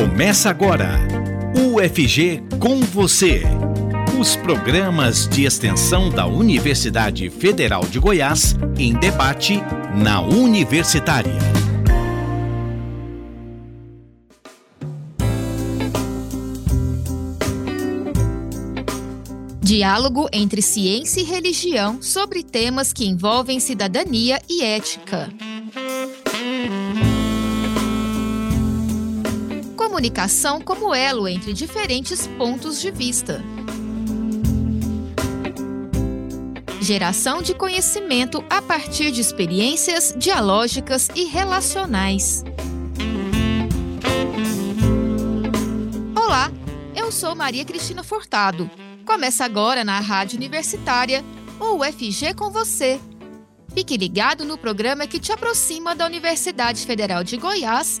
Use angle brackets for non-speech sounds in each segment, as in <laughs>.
Começa agora. UFG com você. Os programas de extensão da Universidade Federal de Goiás em debate na Universitária. Diálogo entre ciência e religião sobre temas que envolvem cidadania e ética. Comunicação como elo entre diferentes pontos de vista. Geração de conhecimento a partir de experiências dialógicas e relacionais. Olá, eu sou Maria Cristina Furtado Começa agora na Rádio Universitária, ou UFG com você. Fique ligado no programa que te aproxima da Universidade Federal de Goiás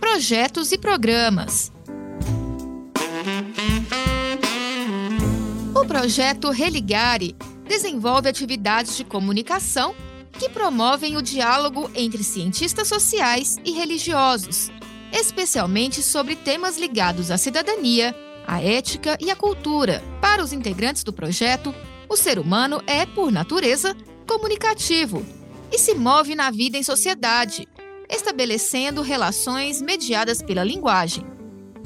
projetos e programas. O projeto Religare desenvolve atividades de comunicação que promovem o diálogo entre cientistas sociais e religiosos, especialmente sobre temas ligados à cidadania, a ética e a cultura. Para os integrantes do projeto, o ser humano é, por natureza, comunicativo e se move na vida em sociedade, estabelecendo relações mediadas pela linguagem.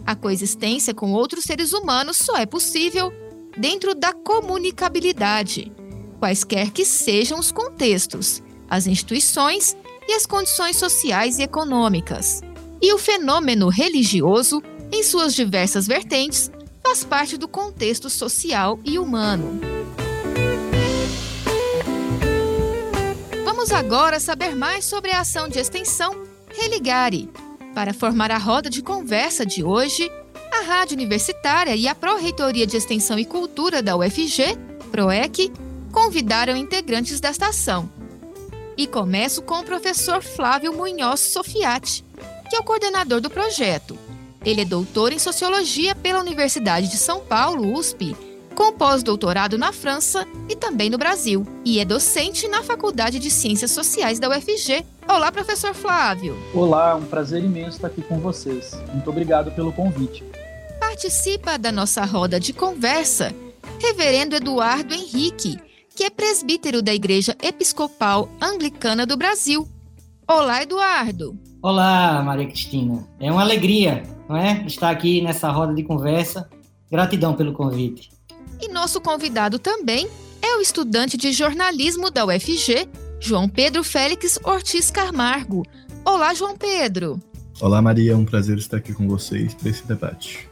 A coexistência com outros seres humanos só é possível dentro da comunicabilidade, quaisquer que sejam os contextos, as instituições e as condições sociais e econômicas. E o fenômeno religioso em suas diversas vertentes, faz parte do contexto social e humano. Vamos agora saber mais sobre a ação de extensão Religare. Para formar a roda de conversa de hoje, a Rádio Universitária e a Pró-Reitoria de Extensão e Cultura da UFG, PROEC, convidaram integrantes desta ação. E começo com o professor Flávio Munhoz Sofiati, que é o coordenador do projeto. Ele é doutor em Sociologia pela Universidade de São Paulo, USP, com pós-doutorado na França e também no Brasil, e é docente na Faculdade de Ciências Sociais da UFG. Olá, professor Flávio. Olá, um prazer imenso estar aqui com vocês. Muito obrigado pelo convite. Participa da nossa roda de conversa Reverendo Eduardo Henrique, que é presbítero da Igreja Episcopal Anglicana do Brasil. Olá, Eduardo. Olá, Maria Cristina. É uma alegria não é? Estar aqui nessa roda de conversa. Gratidão pelo convite. E nosso convidado também é o estudante de jornalismo da UFG, João Pedro Félix Ortiz Camargo. Olá, João Pedro. Olá, Maria. É um prazer estar aqui com vocês para esse debate.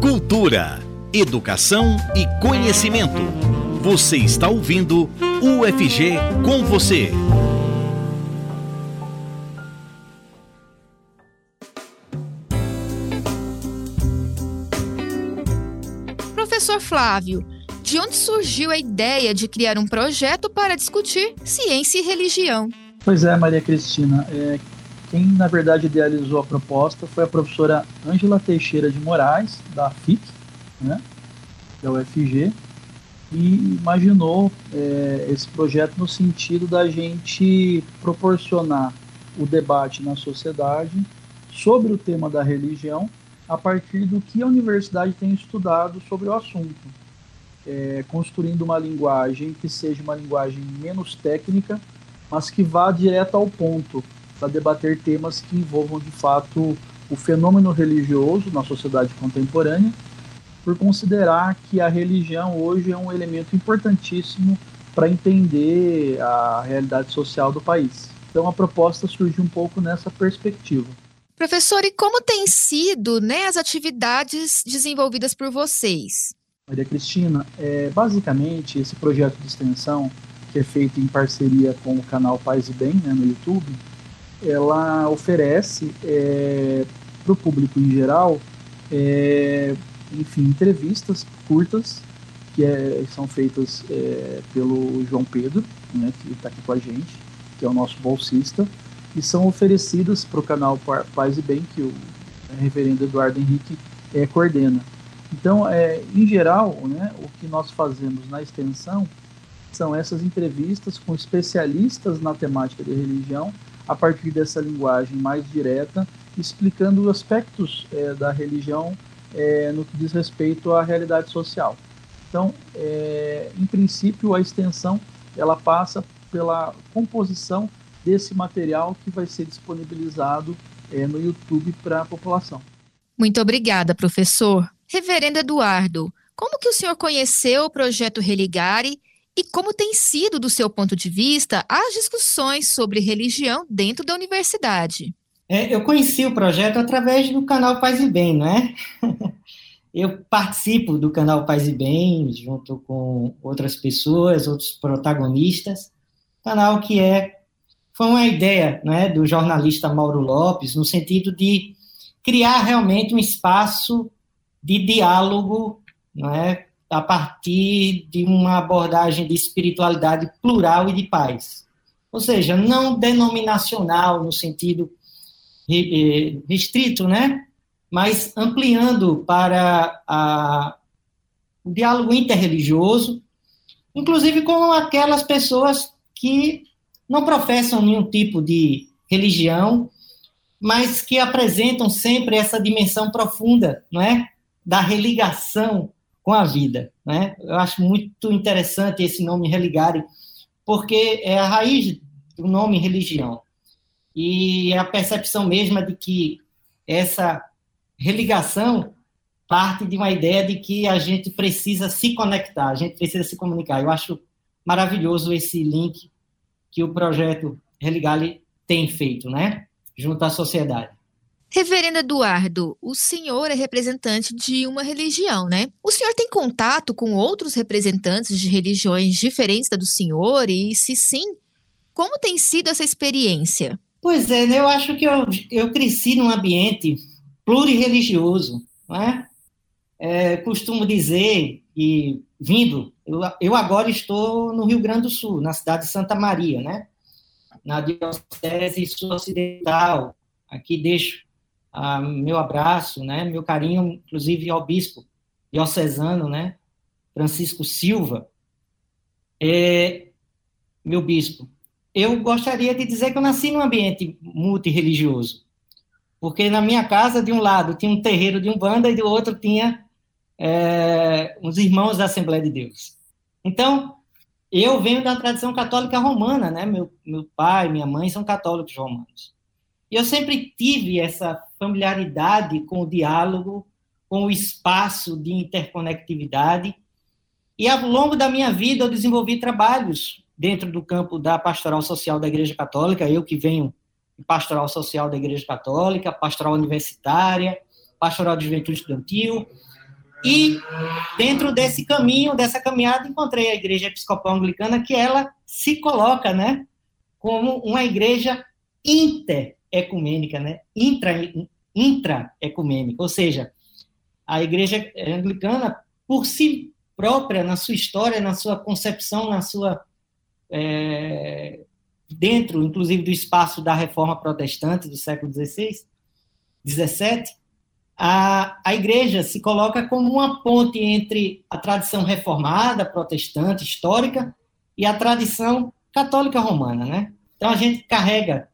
Cultura, educação e conhecimento. Você está ouvindo UFG com você. Flávio, de onde surgiu a ideia de criar um projeto para discutir ciência e religião? Pois é, Maria Cristina. É, quem, na verdade, idealizou a proposta foi a professora Ângela Teixeira de Moraes, da FIC, né, da UFG, e imaginou é, esse projeto no sentido da gente proporcionar o debate na sociedade sobre o tema da religião a partir do que a universidade tem estudado sobre o assunto, é, construindo uma linguagem que seja uma linguagem menos técnica, mas que vá direto ao ponto, para debater temas que envolvam de fato o fenômeno religioso na sociedade contemporânea, por considerar que a religião hoje é um elemento importantíssimo para entender a realidade social do país. Então a proposta surgiu um pouco nessa perspectiva. Professor, e como têm sido né, as atividades desenvolvidas por vocês? Maria Cristina, é, basicamente esse projeto de extensão, que é feito em parceria com o canal Paz e Bem né, no YouTube, ela oferece é, para o público em geral é, enfim, entrevistas curtas que é, são feitas é, pelo João Pedro, né, que está aqui com a gente, que é o nosso bolsista, e são oferecidas para o canal Paz e Bem, que o reverendo Eduardo Henrique é, coordena. Então, é, em geral, né, o que nós fazemos na extensão são essas entrevistas com especialistas na temática de religião, a partir dessa linguagem mais direta, explicando aspectos é, da religião é, no que diz respeito à realidade social. Então, é, em princípio, a extensão ela passa pela composição desse material que vai ser disponibilizado é, no YouTube para a população. Muito obrigada, professor. Reverendo Eduardo, como que o senhor conheceu o projeto Religare e como tem sido, do seu ponto de vista, as discussões sobre religião dentro da universidade? É, eu conheci o projeto através do canal Paz e Bem, né? <laughs> eu participo do canal Paz e Bem, junto com outras pessoas, outros protagonistas. Canal que é foi uma ideia né, do jornalista Mauro Lopes, no sentido de criar realmente um espaço de diálogo né, a partir de uma abordagem de espiritualidade plural e de paz. Ou seja, não denominacional no sentido restrito, né? mas ampliando para a, o diálogo interreligioso, inclusive com aquelas pessoas que não professam nenhum tipo de religião, mas que apresentam sempre essa dimensão profunda, não é, da religação com a vida, né? Eu acho muito interessante esse nome religare, porque é a raiz do nome religião e a percepção mesma de que essa religação parte de uma ideia de que a gente precisa se conectar, a gente precisa se comunicar. Eu acho maravilhoso esse link que o projeto Religale tem feito, né? Junto à sociedade. Reverendo Eduardo, o senhor é representante de uma religião, né? O senhor tem contato com outros representantes de religiões diferentes da do senhor? E se sim, como tem sido essa experiência? Pois é, né? eu acho que eu, eu cresci num ambiente plurirreligioso, não é? é costumo dizer, e vindo eu, eu agora estou no Rio Grande do Sul, na cidade de Santa Maria, né? Na Diocese Sul-Ocidental. Aqui deixo ah, meu abraço, né? Meu carinho, inclusive, ao bispo diocesano, né? Francisco Silva. É, meu bispo, eu gostaria de dizer que eu nasci num ambiente multireligioso, porque na minha casa, de um lado, tinha um terreiro de Umbanda e do outro tinha é, os irmãos da Assembleia de Deus. Então, eu venho da tradição católica romana, né? Meu, meu pai, minha mãe são católicos romanos. E eu sempre tive essa familiaridade com o diálogo, com o espaço de interconectividade. E ao longo da minha vida eu desenvolvi trabalhos dentro do campo da pastoral social da Igreja Católica, eu que venho de pastoral social da Igreja Católica, pastoral universitária, pastoral de juventude estudantil, e dentro desse caminho, dessa caminhada, encontrei a Igreja Episcopal Anglicana, que ela se coloca, né, como uma igreja interecumênica, né, intra intraecumênica, ou seja, a Igreja Anglicana por si própria, na sua história, na sua concepção, na sua é, dentro, inclusive, do espaço da Reforma Protestante do século XVI, 17, a, a igreja se coloca como uma ponte entre a tradição reformada, protestante, histórica, e a tradição católica romana, né? Então a gente carrega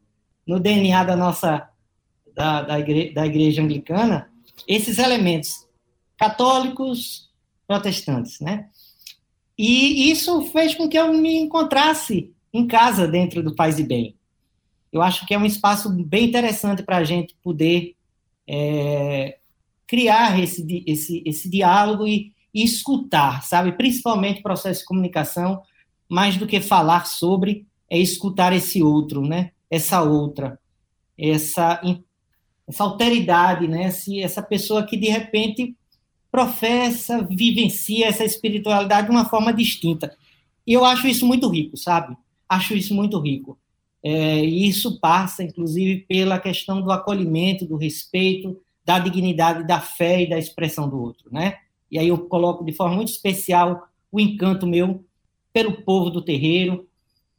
no DNA da nossa da, da, igreja, da igreja anglicana esses elementos católicos, protestantes, né? E isso fez com que eu me encontrasse em casa dentro do Paz e Bem. Eu acho que é um espaço bem interessante para a gente poder é, criar esse, esse, esse diálogo e, e escutar, sabe? Principalmente o processo de comunicação, mais do que falar sobre, é escutar esse outro, né? Essa outra, essa, essa alteridade, né? essa pessoa que de repente professa, vivencia essa espiritualidade de uma forma distinta. E eu acho isso muito rico, sabe? Acho isso muito rico. É, e isso passa, inclusive, pela questão do acolhimento, do respeito, da dignidade, da fé e da expressão do outro, né? E aí eu coloco de forma muito especial o encanto meu pelo povo do terreiro,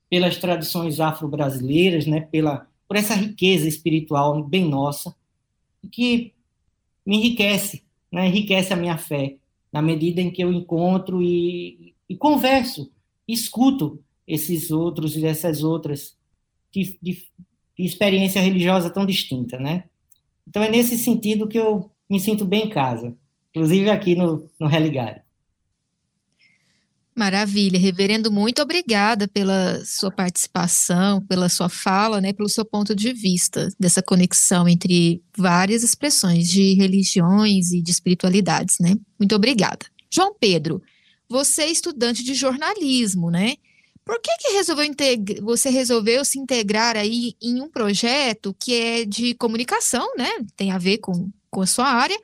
pelas tradições afro-brasileiras, né? Pela por essa riqueza espiritual bem nossa, que me enriquece, né? Enriquece a minha fé na medida em que eu encontro e, e converso, escuto esses outros e essas outras de, de, de experiência religiosa tão distinta, né? Então é nesse sentido que eu me sinto bem em casa, inclusive aqui no, no Religare. Maravilha, reverendo, muito obrigada pela sua participação, pela sua fala, né, pelo seu ponto de vista dessa conexão entre várias expressões de religiões e de espiritualidades, né? Muito obrigada. João Pedro, você é estudante de jornalismo, né? Por que, que resolveu você resolveu se integrar aí em um projeto que é de comunicação, né? Tem a ver com, com a sua área,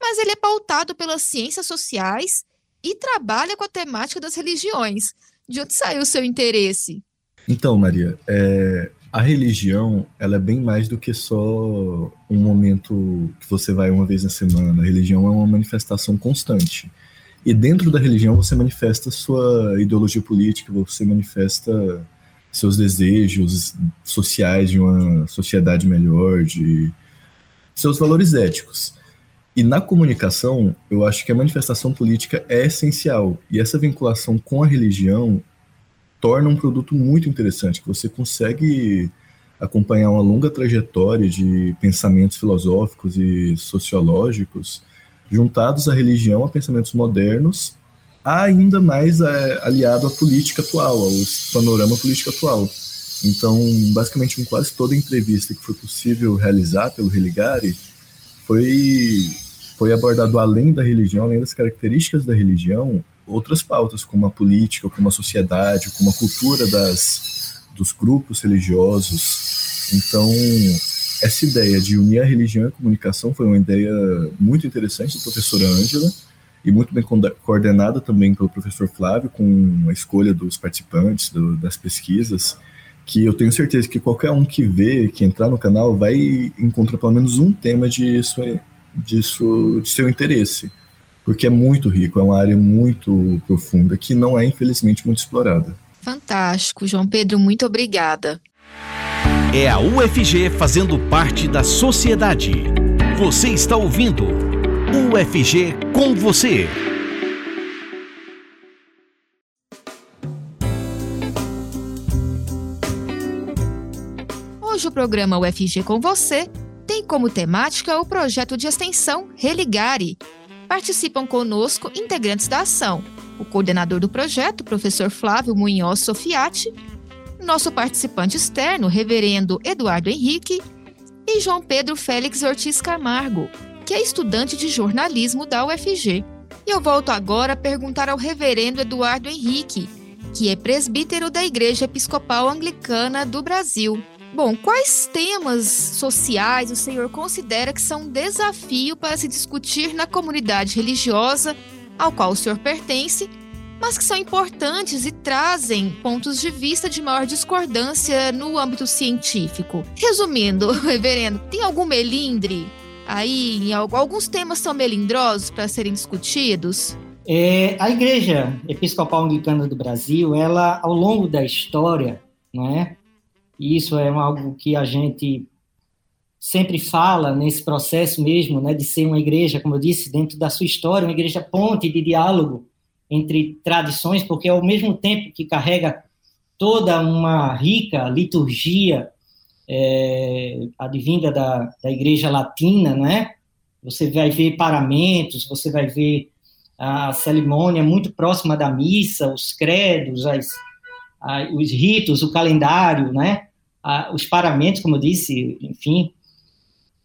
mas ele é pautado pelas ciências sociais e trabalha com a temática das religiões. De onde saiu o seu interesse? Então, Maria, é, a religião ela é bem mais do que só um momento que você vai uma vez na semana. A religião é uma manifestação constante. E dentro da religião você manifesta sua ideologia política, você manifesta seus desejos sociais de uma sociedade melhor, de seus valores éticos. E na comunicação, eu acho que a manifestação política é essencial. E essa vinculação com a religião torna um produto muito interessante, que você consegue acompanhar uma longa trajetória de pensamentos filosóficos e sociológicos juntados à religião, a pensamentos modernos, ainda mais é, aliado à política atual, ao panorama político atual. Então, basicamente, em quase toda entrevista que foi possível realizar pelo Religare, foi, foi abordado além da religião, além das características da religião, outras pautas, como a política, como a sociedade, como a cultura das, dos grupos religiosos. Então, essa ideia de unir a religião e a comunicação foi uma ideia muito interessante da professora Ângela e muito bem coordenada também pelo professor Flávio, com a escolha dos participantes, do, das pesquisas, que eu tenho certeza que qualquer um que vê, que entrar no canal, vai encontrar pelo menos um tema disso, disso, de seu interesse, porque é muito rico, é uma área muito profunda, que não é, infelizmente, muito explorada. Fantástico, João Pedro, muito obrigada. É a UFG fazendo parte da sociedade. Você está ouvindo UFG com você. Hoje o programa UFG com você tem como temática o projeto de extensão Religare. Participam conosco integrantes da ação, o coordenador do projeto, professor Flávio Munhoz Sofiati, nosso participante externo, reverendo Eduardo Henrique, e João Pedro Félix Ortiz Camargo, que é estudante de jornalismo da UFG. E eu volto agora a perguntar ao reverendo Eduardo Henrique, que é presbítero da Igreja Episcopal Anglicana do Brasil. Bom, quais temas sociais o senhor considera que são um desafio para se discutir na comunidade religiosa ao qual o senhor pertence mas que são importantes e trazem pontos de vista de maior discordância no âmbito científico. Resumindo, <laughs> reverendo, tem algum melindre aí? Alguns temas são melindrosos para serem discutidos? É, a Igreja Episcopal Anglicana do Brasil, ela, ao longo da história, não é? E isso é algo que a gente sempre fala nesse processo mesmo, né, de ser uma igreja, como eu disse, dentro da sua história, uma igreja ponte de diálogo entre tradições, porque ao mesmo tempo que carrega toda uma rica liturgia é, advinda da, da Igreja Latina, né? Você vai ver paramentos, você vai ver a cerimônia muito próxima da missa, os credos, as, a, os ritos, o calendário, né? A, os paramentos, como eu disse, enfim.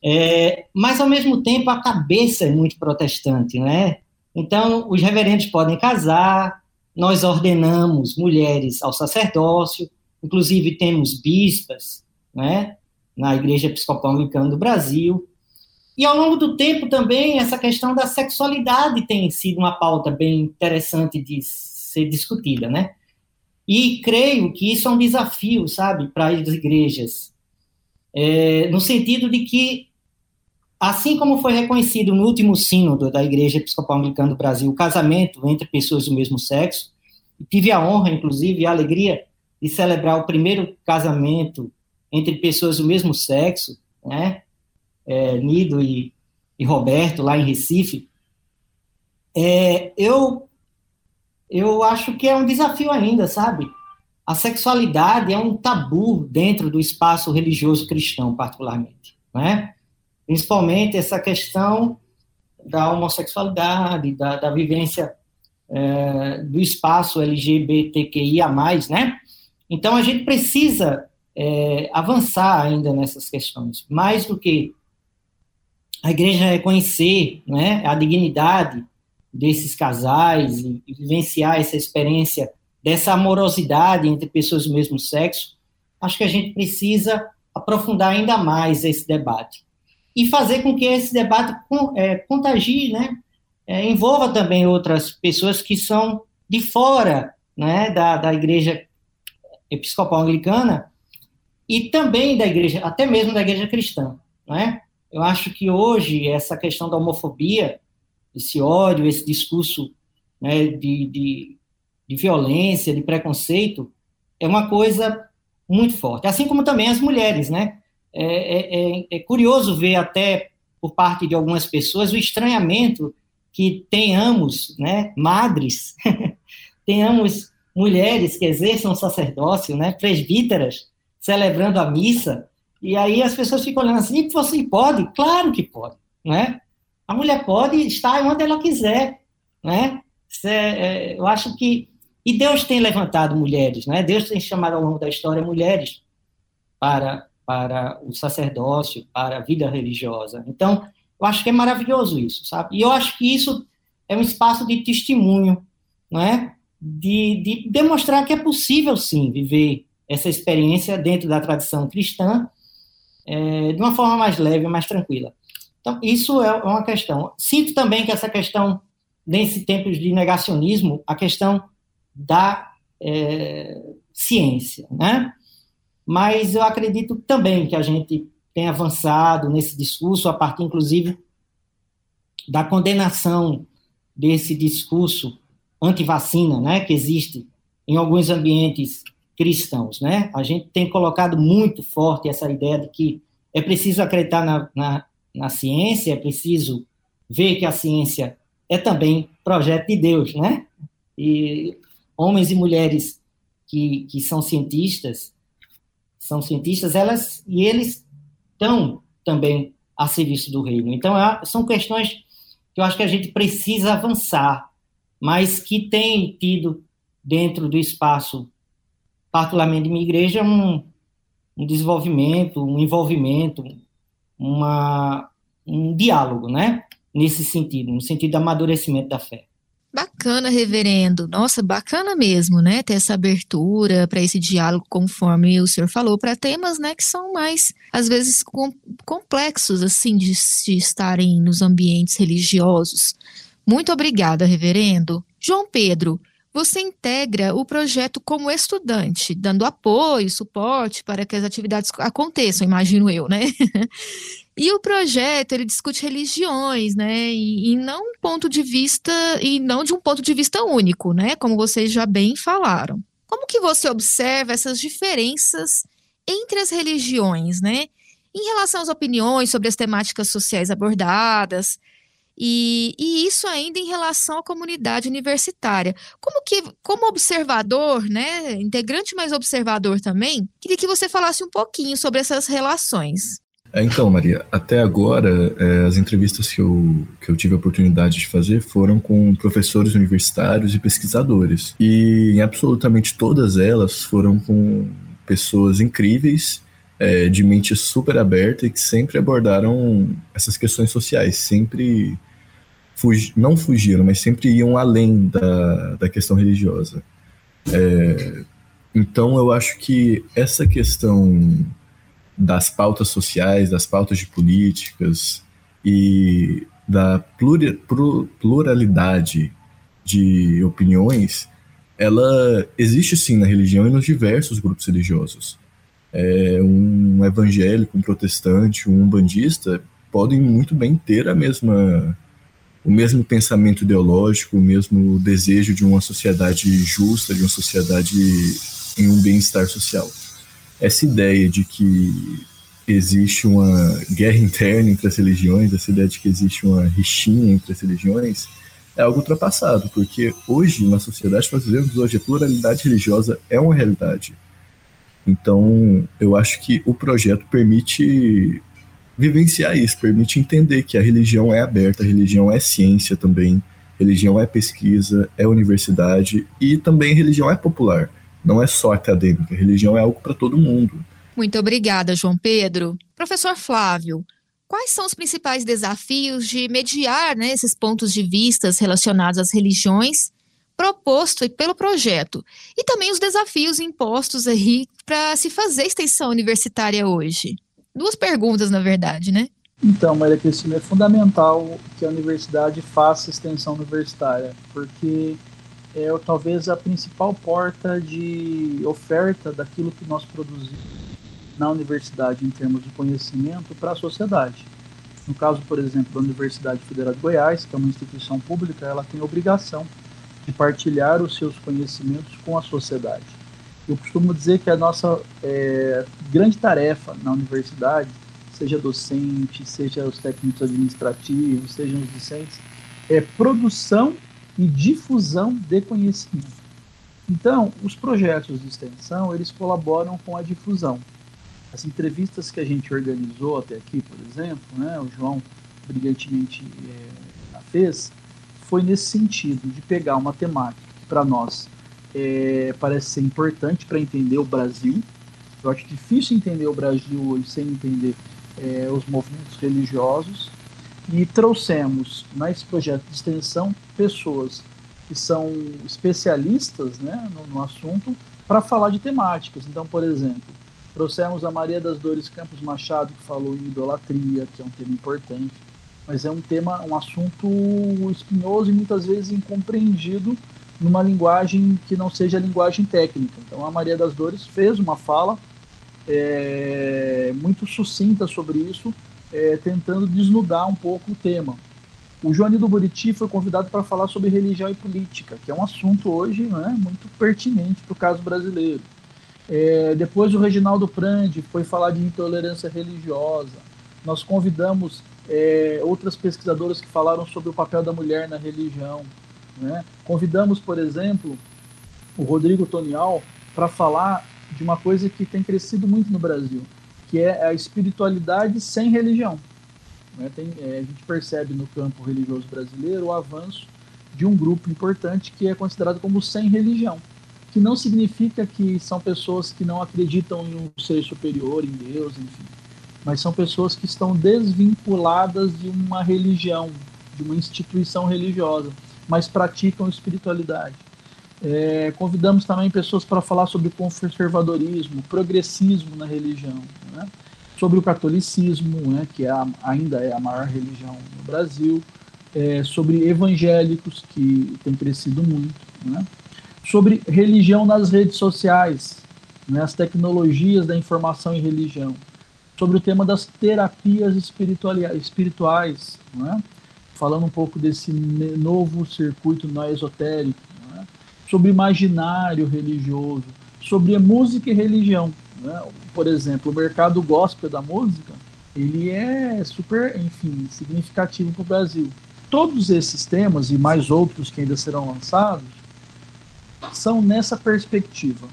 É, mas, ao mesmo tempo, a cabeça é muito protestante, né? Então, os reverendos podem casar, nós ordenamos mulheres ao sacerdócio, inclusive temos bispas, né, na Igreja Episcopal Anglicana do Brasil. E ao longo do tempo também essa questão da sexualidade tem sido uma pauta bem interessante de ser discutida, né? E creio que isso é um desafio, sabe, para as igrejas, é, no sentido de que assim como foi reconhecido no último sínodo da Igreja Episcopal Anglicana do Brasil o casamento entre pessoas do mesmo sexo, tive a honra, inclusive, e a alegria de celebrar o primeiro casamento entre pessoas do mesmo sexo, né, é, Nido e, e, Roberto, lá em Recife, é, eu, eu acho que é um desafio ainda, sabe? A sexualidade é um tabu dentro do espaço religioso cristão, particularmente, né? Principalmente essa questão da homossexualidade, da, da vivência é, do espaço LGBTQIA+, né? Então, a gente precisa é, avançar ainda nessas questões, mais do que a igreja reconhecer né, a dignidade desses casais e, e vivenciar essa experiência dessa amorosidade entre pessoas do mesmo sexo, acho que a gente precisa aprofundar ainda mais esse debate e fazer com que esse debate é, contagie, né, é, envolva também outras pessoas que são de fora né, da, da igreja episcopal anglicana e também da igreja, até mesmo da igreja cristã, né? Eu acho que hoje essa questão da homofobia, esse ódio, esse discurso né, de, de, de violência, de preconceito, é uma coisa muito forte. Assim como também as mulheres, né? É, é, é, é curioso ver até por parte de algumas pessoas o estranhamento que tenhamos, né, madres, <laughs> tenhamos mulheres que exerçam sacerdócio, né, presbíteras, celebrando a missa, e aí as pessoas ficam olhando assim, e você pode? Claro que pode, né? A mulher pode estar onde ela quiser, né? É, eu acho que e Deus tem levantado mulheres, né? Deus tem chamado ao longo da história mulheres para para o sacerdócio, para a vida religiosa. Então, eu acho que é maravilhoso isso, sabe? E eu acho que isso é um espaço de testemunho, não é? de, de demonstrar que é possível, sim, viver essa experiência dentro da tradição cristã é, de uma forma mais leve, mais tranquila. Então, isso é uma questão. Sinto também que essa questão, nesse tempo de negacionismo, a questão da é, ciência, né? Mas eu acredito também que a gente tem avançado nesse discurso, a partir, inclusive, da condenação desse discurso antivacina, né, que existe em alguns ambientes cristãos, né? A gente tem colocado muito forte essa ideia de que é preciso acreditar na, na, na ciência, é preciso ver que a ciência é também projeto de Deus, né? E homens e mulheres que, que são cientistas, são cientistas, elas e eles estão também a serviço do reino. Então, é, são questões que eu acho que a gente precisa avançar mas que tem tido dentro do espaço, particularmente de minha igreja, um, um desenvolvimento, um envolvimento, uma, um diálogo, né? Nesse sentido, no sentido do amadurecimento da fé. Bacana, reverendo. Nossa, bacana mesmo, né? Ter essa abertura para esse diálogo, conforme o senhor falou, para temas, né, que são mais, às vezes, com, complexos, assim, de, de estarem nos ambientes religiosos. Muito obrigada, reverendo. João Pedro, você integra o projeto como estudante, dando apoio, suporte para que as atividades aconteçam, imagino eu, né? <laughs> e o projeto ele discute religiões, né? E, e, não um ponto de vista e não de um ponto de vista único, né? Como vocês já bem falaram. Como que você observa essas diferenças entre as religiões, né? Em relação às opiniões sobre as temáticas sociais abordadas, e, e, isso ainda em relação à comunidade universitária. Como que, como observador, né, integrante mais observador também, queria que você falasse um pouquinho sobre essas relações. É, então, Maria, até agora, é, as entrevistas que eu, que eu tive a oportunidade de fazer foram com professores universitários e pesquisadores. E em absolutamente todas elas foram com pessoas incríveis é, de mente super aberta e que sempre abordaram essas questões sociais, sempre fugi, não fugiram, mas sempre iam além da, da questão religiosa. É, então, eu acho que essa questão das pautas sociais, das pautas de políticas e da pluralidade de opiniões, ela existe sim na religião e nos diversos grupos religiosos. É, um evangélico, um protestante, um umbandista podem muito bem ter a mesma o mesmo pensamento ideológico, o mesmo desejo de uma sociedade justa, de uma sociedade em um bem-estar social. Essa ideia de que existe uma guerra interna entre as religiões, essa ideia de que existe uma rixinha entre as religiões, é algo ultrapassado, porque hoje, na sociedade que nós vivemos hoje, a pluralidade religiosa é uma realidade. Então, eu acho que o projeto permite vivenciar isso, permite entender que a religião é aberta, a religião é ciência também, religião é pesquisa, é universidade e também religião é popular, não é só acadêmica, religião é algo para todo mundo. Muito obrigada, João Pedro. Professor Flávio, quais são os principais desafios de mediar né, esses pontos de vistas relacionados às religiões proposto pelo projeto e também os desafios impostos aí para se fazer extensão universitária hoje? Duas perguntas, na verdade, né? Então, Maria Cristina, é fundamental que a universidade faça extensão universitária, porque é talvez a principal porta de oferta daquilo que nós produzimos na universidade em termos de conhecimento para a sociedade. No caso, por exemplo, da Universidade Federal de Goiás, que é uma instituição pública, ela tem obrigação de partilhar os seus conhecimentos com a sociedade. Eu costumo dizer que a nossa é, grande tarefa na universidade, seja docente, seja os técnicos administrativos, sejam os discentes, é produção e difusão de conhecimento. Então, os projetos de extensão, eles colaboram com a difusão. As entrevistas que a gente organizou até aqui, por exemplo, né, o João brilhantemente é, fez, foi nesse sentido, de pegar uma temática que para nós é, parece ser importante para entender o Brasil. Eu acho difícil entender o Brasil hoje sem entender é, os movimentos religiosos. E trouxemos nesse projeto de extensão pessoas que são especialistas né, no, no assunto para falar de temáticas. Então, por exemplo, Trouxemos a Maria das Dores Campos Machado, que falou em idolatria, que é um tema importante, mas é um tema, um assunto espinhoso e muitas vezes incompreendido numa linguagem que não seja linguagem técnica. Então a Maria das Dores fez uma fala é, muito sucinta sobre isso, é, tentando desnudar um pouco o tema. O Joane do Buriti foi convidado para falar sobre religião e política, que é um assunto hoje né, muito pertinente para o caso brasileiro. É, depois o Reginaldo Prandi foi falar de intolerância religiosa. Nós convidamos é, outras pesquisadoras que falaram sobre o papel da mulher na religião. Né? Convidamos, por exemplo, o Rodrigo Tonial para falar de uma coisa que tem crescido muito no Brasil, que é a espiritualidade sem religião. Né? Tem, é, a gente percebe no campo religioso brasileiro o avanço de um grupo importante que é considerado como sem religião que não significa que são pessoas que não acreditam em um ser superior, em Deus, enfim, mas são pessoas que estão desvinculadas de uma religião, de uma instituição religiosa, mas praticam espiritualidade. É, convidamos também pessoas para falar sobre conservadorismo, progressismo na religião, né? sobre o catolicismo, né, que é a, ainda é a maior religião no Brasil, é, sobre evangélicos, que tem crescido muito, né? sobre religião nas redes sociais, né, as tecnologias da informação e religião, sobre o tema das terapias espirituais, né, falando um pouco desse novo circuito não esotérico, sobre imaginário religioso, sobre música e religião. Né, por exemplo, o mercado gospel da música, ele é super, enfim, significativo para o Brasil. Todos esses temas e mais outros que ainda serão lançados são nessa perspectiva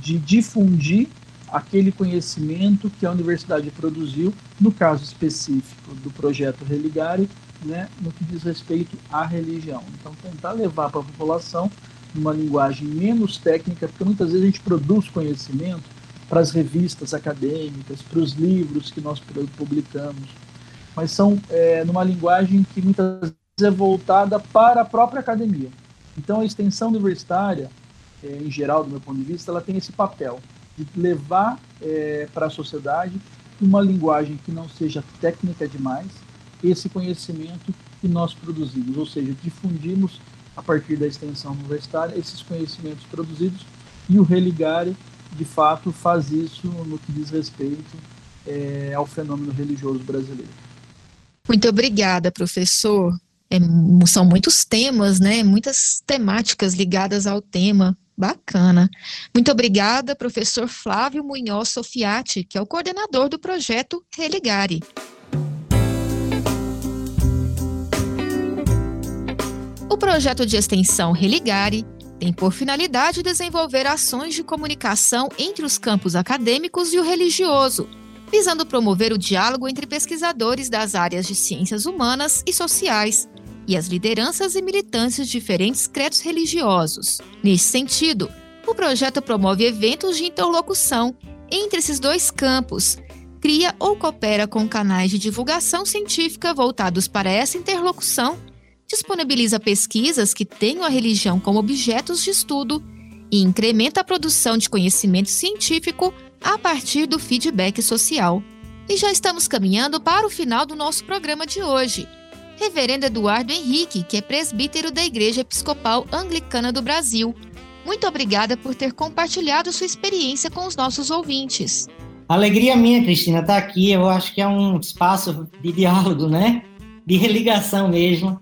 de difundir aquele conhecimento que a universidade produziu, no caso específico do projeto Religare, né, no que diz respeito à religião. Então, tentar levar para a população uma linguagem menos técnica, porque muitas vezes a gente produz conhecimento para as revistas acadêmicas, para os livros que nós publicamos, mas são é, numa linguagem que muitas vezes é voltada para a própria academia. Então, a extensão universitária, é, em geral, do meu ponto de vista, ela tem esse papel de levar é, para a sociedade uma linguagem que não seja técnica demais, esse conhecimento que nós produzimos, ou seja, difundimos a partir da extensão universitária esses conhecimentos produzidos e o Religare, de fato, faz isso no que diz respeito é, ao fenômeno religioso brasileiro. Muito obrigada, professor. É, são muitos temas, né? Muitas temáticas ligadas ao tema. Bacana. Muito obrigada, professor Flávio Munhoz Sofiati, que é o coordenador do projeto Religare. O projeto de extensão Religare tem por finalidade desenvolver ações de comunicação entre os campos acadêmicos e o religioso, visando promover o diálogo entre pesquisadores das áreas de ciências humanas e sociais e as lideranças e militantes de diferentes credos religiosos. Nesse sentido, o projeto promove eventos de interlocução entre esses dois campos, cria ou coopera com canais de divulgação científica voltados para essa interlocução, disponibiliza pesquisas que tenham a religião como objetos de estudo e incrementa a produção de conhecimento científico a partir do feedback social. E já estamos caminhando para o final do nosso programa de hoje. Reverendo Eduardo Henrique, que é presbítero da Igreja Episcopal Anglicana do Brasil. Muito obrigada por ter compartilhado sua experiência com os nossos ouvintes. Alegria minha, Cristina, estar tá aqui. Eu acho que é um espaço de diálogo, né? De religação mesmo.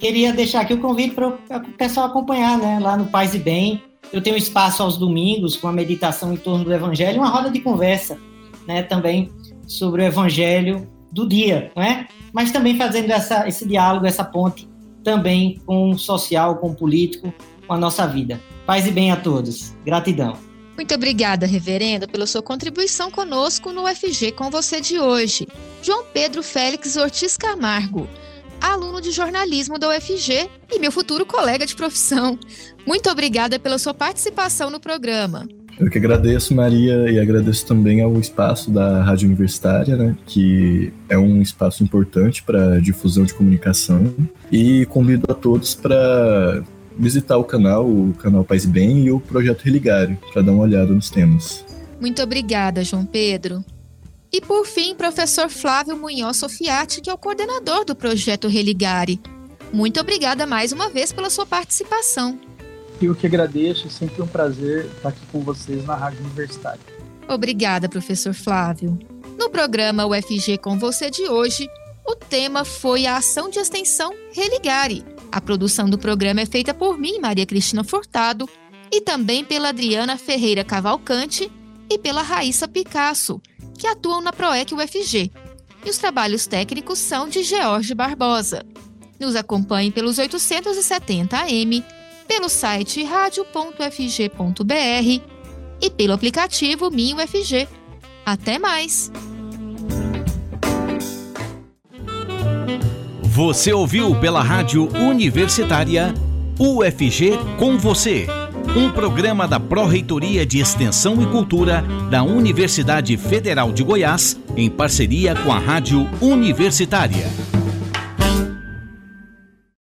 Queria deixar aqui o convite para o pessoal acompanhar, né? Lá no Paz e Bem. Eu tenho espaço aos domingos com a meditação em torno do Evangelho, uma roda de conversa, né? Também sobre o Evangelho do dia, né? mas também fazendo essa, esse diálogo, essa ponte também com o social, com o político, com a nossa vida. Paz e bem a todos. Gratidão. Muito obrigada, reverendo, pela sua contribuição conosco no UFG com você de hoje. João Pedro Félix Ortiz Camargo, aluno de jornalismo da UFG e meu futuro colega de profissão. Muito obrigada pela sua participação no programa. Eu que agradeço, Maria, e agradeço também ao espaço da Rádio Universitária, né, que é um espaço importante para difusão de comunicação. E convido a todos para visitar o canal, o canal Paz e Bem e o projeto Religare, para dar uma olhada nos temas. Muito obrigada, João Pedro. E por fim, professor Flávio Munhoz Sofiati, que é o coordenador do projeto Religare. Muito obrigada mais uma vez pela sua participação. Eu que agradeço, é sempre um prazer estar aqui com vocês na Rádio Universitária. Obrigada, professor Flávio. No programa UFG com você de hoje, o tema foi a ação de extensão Religare. A produção do programa é feita por mim, Maria Cristina Furtado, e também pela Adriana Ferreira Cavalcante e pela Raíssa Picasso, que atuam na PROEC UFG. E os trabalhos técnicos são de George Barbosa. Nos acompanhe pelos 870 AM pelo site radio.fg.br e pelo aplicativo MinUFG. Até mais! Você ouviu pela Rádio Universitária UFG com você, um programa da Pró-Reitoria de Extensão e Cultura da Universidade Federal de Goiás, em parceria com a Rádio Universitária.